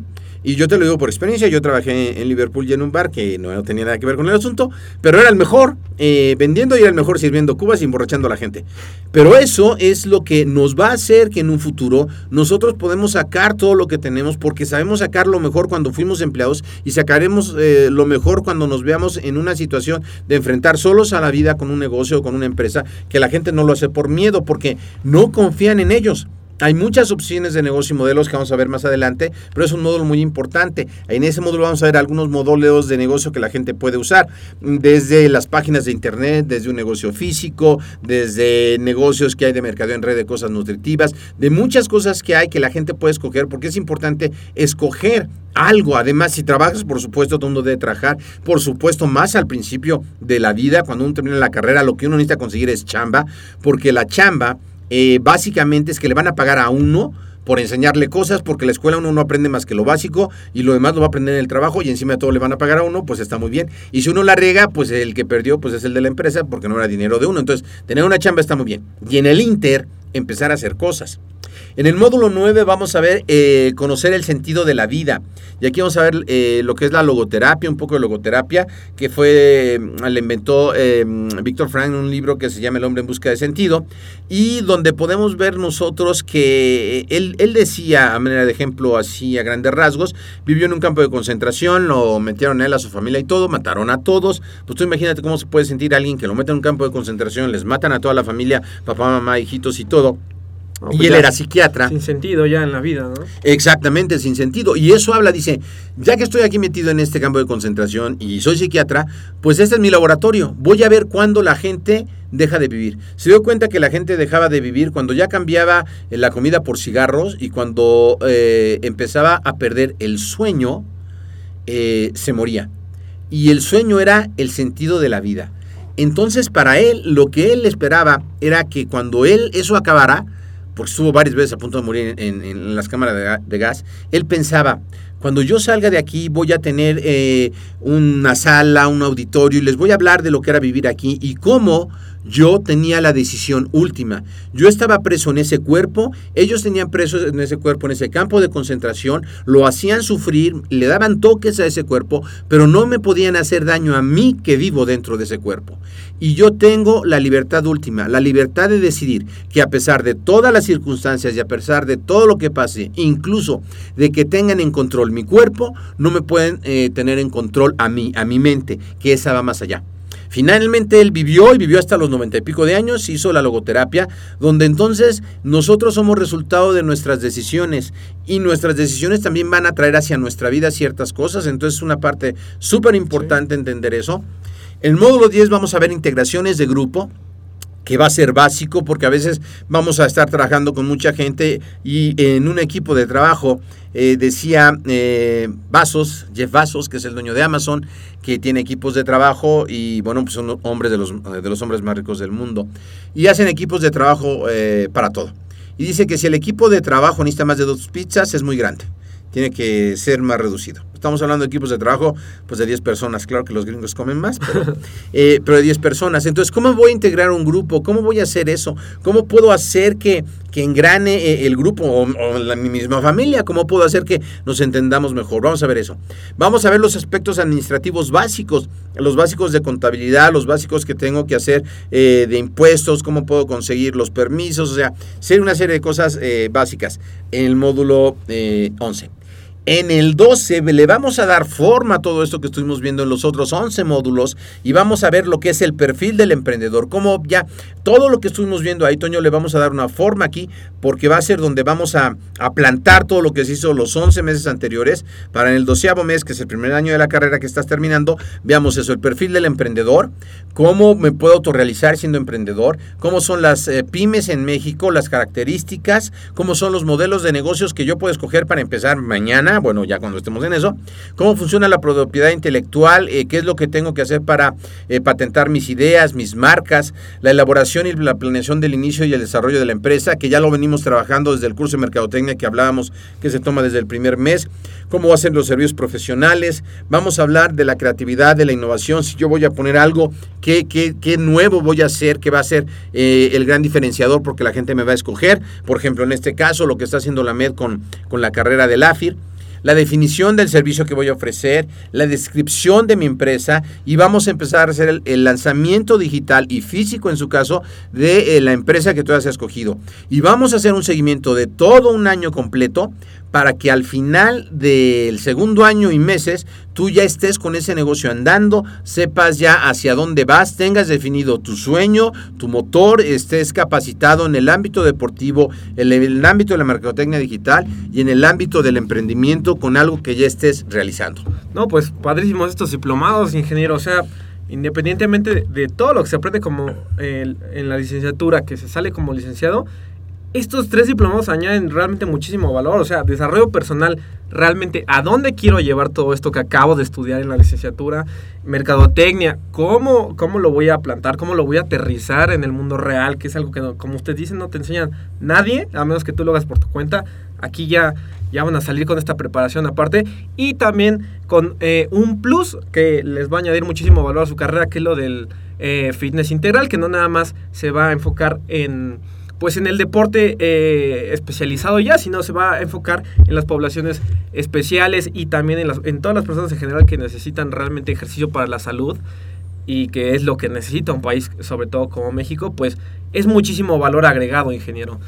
Y yo te lo digo por experiencia, yo trabajé en Liverpool y en un bar que no tenía nada que ver con el asunto, pero era el mejor eh, vendiendo y era el mejor sirviendo cubas y emborrachando a la gente. Pero eso es lo que nos va a hacer que en un futuro nosotros podemos sacar todo lo que tenemos porque sabemos sacar lo mejor cuando fuimos empleados y sacaremos eh, lo mejor cuando nos veamos en una situación de enfrentar solos a la vida con un negocio o con una empresa que la gente no lo hace por miedo, porque no confían en ellos. Hay muchas opciones de negocio y modelos que vamos a ver más adelante, pero es un módulo muy importante. En ese módulo vamos a ver algunos modelos de negocio que la gente puede usar, desde las páginas de internet, desde un negocio físico, desde negocios que hay de mercado en red de cosas nutritivas, de muchas cosas que hay que la gente puede escoger, porque es importante escoger algo. Además, si trabajas, por supuesto, todo mundo debe trabajar. Por supuesto, más al principio de la vida, cuando uno termina la carrera, lo que uno necesita conseguir es chamba, porque la chamba eh, básicamente es que le van a pagar a uno por enseñarle cosas, porque la escuela uno no aprende más que lo básico y lo demás lo va a aprender en el trabajo y encima de todo le van a pagar a uno, pues está muy bien. Y si uno la riega, pues el que perdió pues es el de la empresa porque no era dinero de uno. Entonces, tener una chamba está muy bien. Y en el Inter, empezar a hacer cosas. En el módulo 9 vamos a ver eh, conocer el sentido de la vida. Y aquí vamos a ver eh, lo que es la logoterapia, un poco de logoterapia, que fue, mm, le inventó em, Víctor Frank en un libro que se llama El hombre en busca de sentido, y donde podemos ver nosotros que él, él decía, a manera de ejemplo, así a grandes rasgos, vivió en un campo de concentración, lo metieron él, a su familia y todo, mataron a todos. Pues tú imagínate cómo se puede sentir alguien que lo mete en un campo de concentración, les matan a toda la familia, papá, mamá, hijitos y todo y pues él era psiquiatra. Sin sentido ya en la vida, ¿no? Exactamente, sin sentido. Y eso habla, dice, ya que estoy aquí metido en este campo de concentración y soy psiquiatra, pues este es mi laboratorio. Voy a ver cuándo la gente deja de vivir. Se dio cuenta que la gente dejaba de vivir cuando ya cambiaba eh, la comida por cigarros y cuando eh, empezaba a perder el sueño, eh, se moría. Y el sueño era el sentido de la vida. Entonces, para él, lo que él esperaba era que cuando él eso acabara, porque estuvo varias veces a punto de morir en, las cámaras de, gas, él pensaba, cuando yo salga de aquí voy a tener eh, una sala, un auditorio y les voy a hablar de lo que era vivir aquí y cómo yo tenía la decisión última. Yo estaba preso en ese cuerpo, ellos tenían presos en ese cuerpo, en ese campo de concentración, lo hacían sufrir, le daban toques a ese cuerpo, pero no me podían hacer daño a mí que vivo dentro de ese cuerpo. Y yo tengo la libertad última, la libertad de decidir que a pesar de todas las circunstancias y a pesar de todo lo que pase, incluso de que tengan en control mi cuerpo, no me pueden eh, tener en control a mí, a mi mente, que esa va más allá. Finalmente él vivió y vivió hasta los noventa y pico de años, hizo la logoterapia, donde entonces nosotros somos resultado de nuestras decisiones y nuestras decisiones también van a traer hacia nuestra vida ciertas cosas, entonces es una parte súper importante entender eso. En el módulo 10 vamos a ver integraciones de grupo, que va a ser básico porque a veces vamos a estar trabajando con mucha gente y en un equipo de trabajo eh, decía eh, Vasos, Jeff Vasos, que es el dueño de Amazon, que tiene equipos de trabajo y bueno, pues son hombres de los, de los hombres más ricos del mundo y hacen equipos de trabajo eh, para todo. Y dice que si el equipo de trabajo necesita más de dos pizzas es muy grande tiene que ser más reducido. Estamos hablando de equipos de trabajo pues de 10 personas, claro que los gringos comen más, pero, <laughs> eh, de 10 personas. Entonces, ¿cómo voy a integrar un grupo? ¿Cómo voy a hacer eso? ¿Cómo puedo hacer que, que engrane eh, el grupo o, la, mi misma familia? ¿Cómo puedo hacer que nos entendamos mejor? Vamos a ver eso. Vamos a ver los aspectos administrativos básicos, los básicos de contabilidad, los básicos que tengo que hacer eh, de impuestos, cómo puedo conseguir los permisos, o sea, ser una serie de cosas básicas en el módulo 11. En el 12 le vamos a dar forma a todo esto que estuvimos viendo en los otros 11 módulos y vamos a ver lo que es el perfil del emprendedor. Como ya todo lo que estuvimos viendo ahí, Toño, le vamos a dar una forma aquí porque va a ser donde vamos a, plantar todo lo que se hizo los 11 meses anteriores para en el doceavo mes, que es el primer año de la carrera que estás terminando, veamos eso, el perfil del emprendedor, cómo me puedo autorrealizar siendo emprendedor, cómo son las eh, pymes en México, las características, cómo son los modelos de negocios que yo puedo escoger para empezar mañana bueno, ya cuando estemos en eso, cómo funciona la propiedad intelectual, eh, qué es lo que tengo que hacer para eh, patentar mis ideas, mis marcas, la elaboración y la planeación del inicio y el desarrollo de la empresa, que ya lo venimos trabajando desde el curso de mercadotecnia que hablábamos, que se toma desde el primer mes, cómo hacen los servicios profesionales, vamos a hablar de la creatividad, de la innovación, si yo voy a poner algo, qué, qué, qué nuevo voy a hacer, que va a ser eh, el gran diferenciador porque la gente me va a escoger, por ejemplo, en este caso, lo que está haciendo la MED con, con la carrera del AFIR, la definición del servicio que voy a ofrecer, la descripción de mi empresa y vamos a empezar a hacer el, lanzamiento digital y físico en su caso de eh, la empresa que tú has escogido. Y vamos a hacer un seguimiento de todo un año completo para que al final del segundo año y meses tú ya estés con ese negocio andando, sepas ya hacia dónde vas, tengas definido tu sueño, tu motor, estés capacitado en el ámbito deportivo, en el ámbito de la mercadotecnia digital y en el ámbito del emprendimiento con algo que ya estés realizando. No, pues padrísimos estos diplomados, ingeniero, o sea, independientemente de, todo lo que se aprende como en la licenciatura, que se sale como licenciado, estos tres diplomados añaden realmente muchísimo valor, o sea, desarrollo personal, realmente a dónde quiero llevar todo esto que acabo de estudiar en la licenciatura, mercadotecnia, cómo, cómo lo voy a plantar, cómo lo voy a aterrizar en el mundo real, que es algo que, no- como usted dice, no te enseñan nadie, a menos que tú lo hagas por tu cuenta. Aquí ya, ya van a salir con esta preparación aparte. Y también con eh, un plus que les va a añadir muchísimo valor a su carrera, que es lo del eh, fitness integral, que no nada más se va a enfocar en pues en el deporte eh, especializado ya, sino se va a enfocar en las poblaciones especiales y también en, las, en todas las personas en general que necesitan realmente ejercicio para la salud y que es lo que necesita un país, sobre todo como México, pues es muchísimo valor agregado, ingeniero.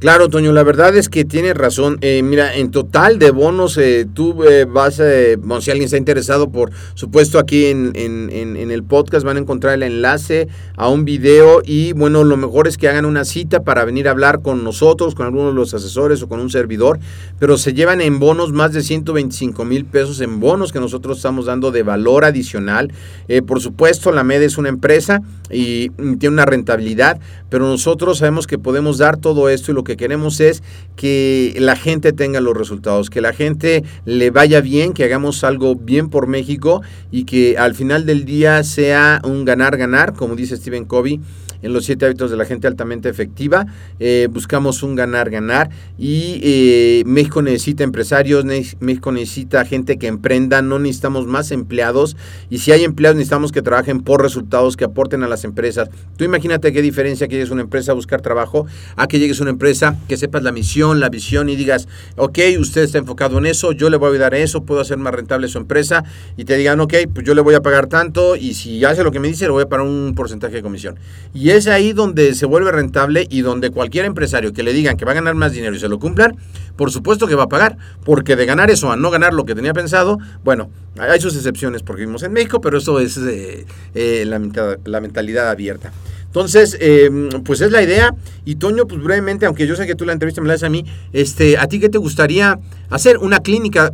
Claro, Toño, la verdad es que tienes razón. Eh, mira, en total de bonos, eh, tú eh, vas, eh, bueno, si alguien está interesado, por supuesto, aquí en, en- en- el podcast van a encontrar el enlace a un video y bueno, lo mejor es que hagan una cita para venir a hablar con nosotros, con algunos de los asesores o con un servidor, pero se llevan en bonos más de 125 mil pesos en bonos que nosotros estamos dando de valor adicional. Eh, por supuesto, la MED es una empresa y mm, tiene una rentabilidad, pero nosotros sabemos que podemos dar todo esto y lo que queremos es que la gente tenga los resultados, que la gente le vaya bien, que hagamos algo bien por México y que al final del día sea un ganar-ganar, como dice Stephen Covey en los siete hábitos de la gente altamente efectiva. Eh, buscamos un ganar-ganar y eh, México necesita empresarios, México necesita gente que emprenda, no necesitamos más empleados y si hay empleados necesitamos que trabajen por resultados, que aporten a las empresas. Tú imagínate qué diferencia que llegues a una empresa a buscar trabajo, a que llegues a una empresa, que sepas la misión, la visión y digas, ok, usted está enfocado en eso, yo le voy a ayudar a eso, puedo hacer más rentable su empresa y te digan, ok, pues yo le voy a pagar tanto y si hace lo que me dice, le voy a pagar un porcentaje de comisión. Y es ahí donde se vuelve rentable y donde cualquier empresario que le digan que va a ganar más dinero y se lo cumplan, por supuesto que va a pagar, porque de ganar eso a no ganar lo que tenía pensado, bueno, hay sus excepciones porque vivimos en México, pero eso es eh, eh, la, la mentalidad abierta. Entonces, eh, pues es la idea. Y Toño, pues brevemente, aunque yo sé que tú la entrevista me la haces a mí, este, ¿a ti qué te gustaría hacer? Una clínica.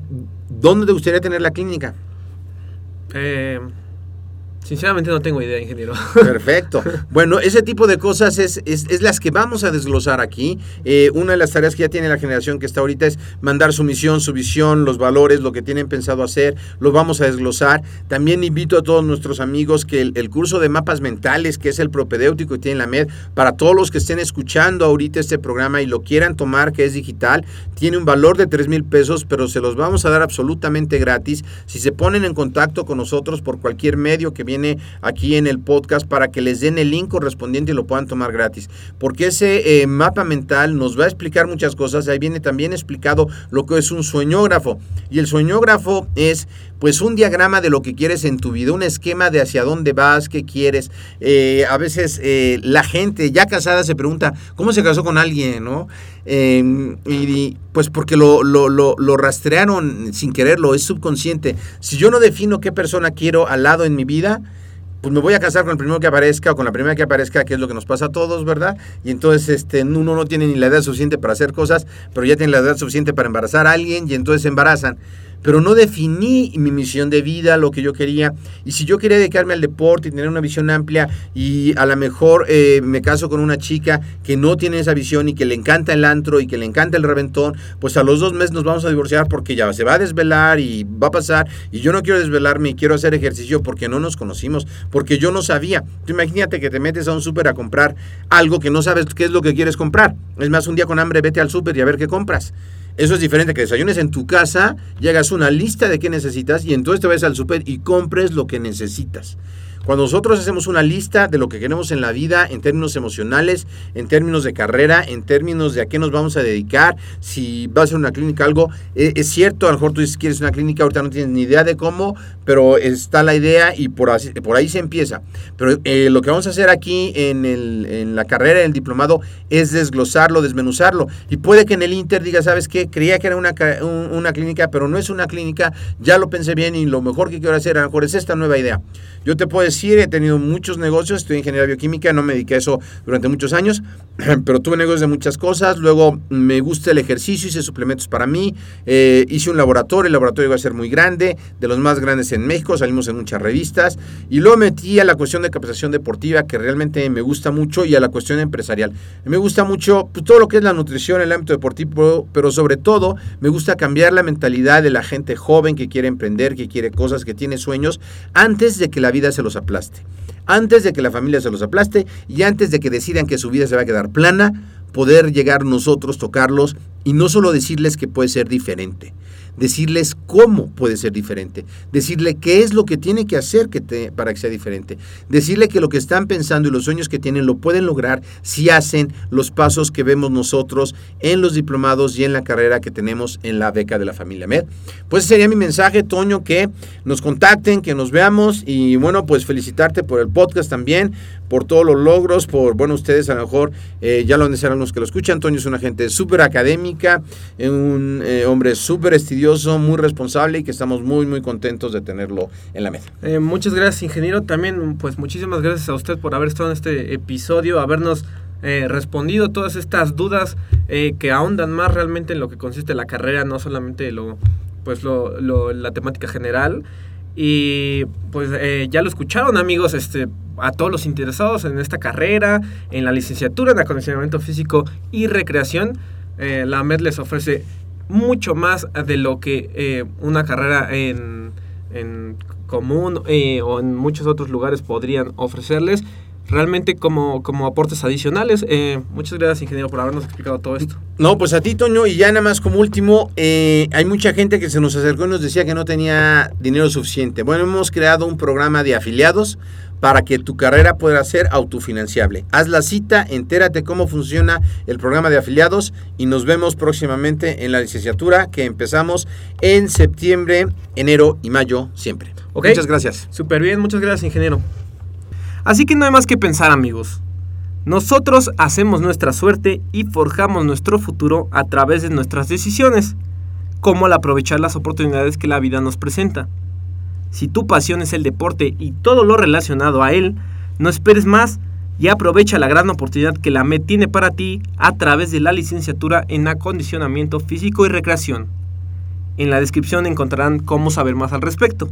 ¿Dónde te gustaría tener la clínica? Eh, sinceramente no tengo idea, ingeniero. <laughs> Perfecto. Bueno, ese tipo de cosas es, es, es las que vamos a desglosar aquí. Eh, una de las tareas que ya tiene la generación que está ahorita es mandar su misión, su visión, los valores, lo que tienen pensado hacer. Lo vamos a desglosar. También invito a todos nuestros amigos que el, curso de mapas mentales, que es el propedéutico que tiene la MED, para todos los que estén escuchando ahorita este programa y lo quieran tomar, que es digital, tiene un valor de 3 mil pesos, pero se los vamos a dar absolutamente gratis si se ponen en contacto con nosotros por cualquier medio que viene aquí en el podcast para que les den el link correspondiente y lo puedan tomar gratis. Porque ese eh, mapa mental nos va a explicar muchas cosas. Ahí viene también explicado lo que es un sueñógrafo. Y el sueñógrafo es pues un diagrama de lo que quieres en tu vida, un esquema de hacia dónde vas, qué quieres. Eh, a veces eh, la gente ya casada se pregunta, ¿cómo se casó con alguien? ¿no? Eh, y pues porque lo, lo, lo, lo, rastrearon sin quererlo, es subconsciente. Si yo no defino qué persona quiero al lado en mi vida, pues me voy a casar con el primero que aparezca o con la primera que aparezca, que es lo que nos pasa a todos, ¿verdad? Y entonces este, uno no tiene ni la edad suficiente para hacer cosas, pero ya tiene la edad suficiente para embarazar a alguien y entonces se embarazan pero no definí mi misión de vida, lo que yo quería. Y si yo quería dedicarme al deporte y tener una visión amplia y a lo mejor eh, me caso con una chica que no tiene esa visión y que le encanta el antro y que le encanta el reventón, pues a los dos meses nos vamos a divorciar porque ya se va a desvelar y va a pasar. Y yo no quiero desvelarme y quiero hacer ejercicio porque no nos conocimos, porque yo no sabía. Tú imagínate que te metes a un súper a comprar algo que no sabes qué es lo que quieres comprar. Es más, un día con hambre vete al súper y a ver qué compras. Eso es diferente que desayunes en tu casa y hagas una lista de qué necesitas y entonces te vas al súper y compres lo que necesitas. Cuando nosotros hacemos una lista de lo que queremos en la vida en términos emocionales, en términos de carrera, en términos de a qué nos vamos a dedicar, si va a ser una clínica, algo, eh, es cierto, a lo mejor tú dices quieres una clínica, ahorita no tienes ni idea de cómo, pero está la idea y por, por ahí se empieza. Pero eh, lo que vamos a hacer aquí en la carrera, en el diplomado, es desglosarlo, desmenuzarlo. Y puede que en el Inter diga, ¿sabes qué? Creía que era una, una clínica, pero no es una clínica, ya lo pensé bien y lo mejor que quiero hacer a lo mejor es esta nueva idea. Yo te puedo decir, he tenido muchos negocios, estoy en ingeniería bioquímica, no me dediqué a eso durante muchos años, <clears throat> pero tuve negocios de muchas cosas, luego me gusta el ejercicio, hice suplementos para mí, eh, hice un laboratorio, el laboratorio iba a ser muy grande, de los más grandes en México, salimos en muchas revistas, y luego metí a la cuestión de capacitación deportiva, que realmente me gusta mucho, y a la cuestión empresarial. Me gusta mucho pues, todo lo que es la nutrición, el ámbito deportivo, pero sobre todo me gusta cambiar la mentalidad de la gente joven que quiere emprender, que quiere cosas, que tiene sueños, antes de que la vida se los aplaste. Antes de que la familia se los aplaste y antes de que decidan que su vida se va a quedar plana, poder llegar nosotros, tocarlos y no solo decirles que puede ser diferente, decirles cómo puede ser diferente, decirle qué es lo que tiene que hacer para que sea diferente, decirle que lo que están pensando y los sueños que tienen lo pueden lograr si hacen los pasos que vemos nosotros en los diplomados y en la carrera que tenemos en la beca de la familia MED. Pues sería mi mensaje, Toño, que nos contacten, que nos veamos y bueno, pues felicitarte por el podcast también, por todos los logros, por, bueno, ustedes a lo mejor eh, ya lo han de ser los que lo escuchan, Toño es una gente súper académica, un eh, hombre súper estudioso, muy responsable y que estamos muy, muy contentos de tenerlo en la mesa. Eh, muchas gracias, ingeniero. También, pues muchísimas gracias a usted por haber estado en este episodio, habernos eh, respondido todas estas dudas eh, que ahondan más realmente en lo que consiste la carrera, no solamente lo, pues lo, la temática general. Y pues ya lo escucharon amigos, este, a todos los interesados en esta carrera, en la licenciatura en acondicionamiento físico y recreación, la MED les ofrece mucho más de lo que eh, una carrera en, en común eh, o en muchos otros lugares podrían ofrecerles realmente como, como aportes adicionales. Eh, muchas gracias, ingeniero, por habernos explicado todo esto. No, pues a ti, Toño, y ya nada más como último, hay mucha gente que se nos acercó y nos decía que no tenía dinero suficiente. Bueno, hemos creado un programa de afiliados para que tu carrera pueda ser autofinanciable. Haz la cita, entérate cómo funciona el programa de afiliados y nos vemos próximamente en la licenciatura que empezamos en septiembre, enero y mayo siempre. Muchas gracias. Súper bien, muchas gracias ingeniero. Así que no hay más que pensar amigos. Nosotros hacemos nuestra suerte y forjamos nuestro futuro a través de nuestras decisiones, como al aprovechar las oportunidades que la vida nos presenta. Si tu pasión es el deporte y todo lo relacionado a él, no esperes más y aprovecha la gran oportunidad que la MED tiene para ti a través de la licenciatura en acondicionamiento físico y recreación. En la descripción encontrarán cómo saber más al respecto.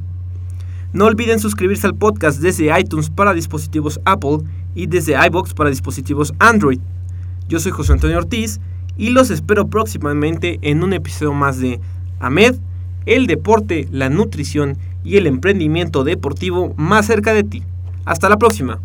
No olviden suscribirse al podcast desde iTunes para dispositivos Apple y desde iBox para dispositivos Android. Yo soy José Antonio Ortiz y los espero próximamente en un episodio más de AMED, el deporte, la nutrición y el emprendimiento deportivo más cerca de ti. Hasta la próxima.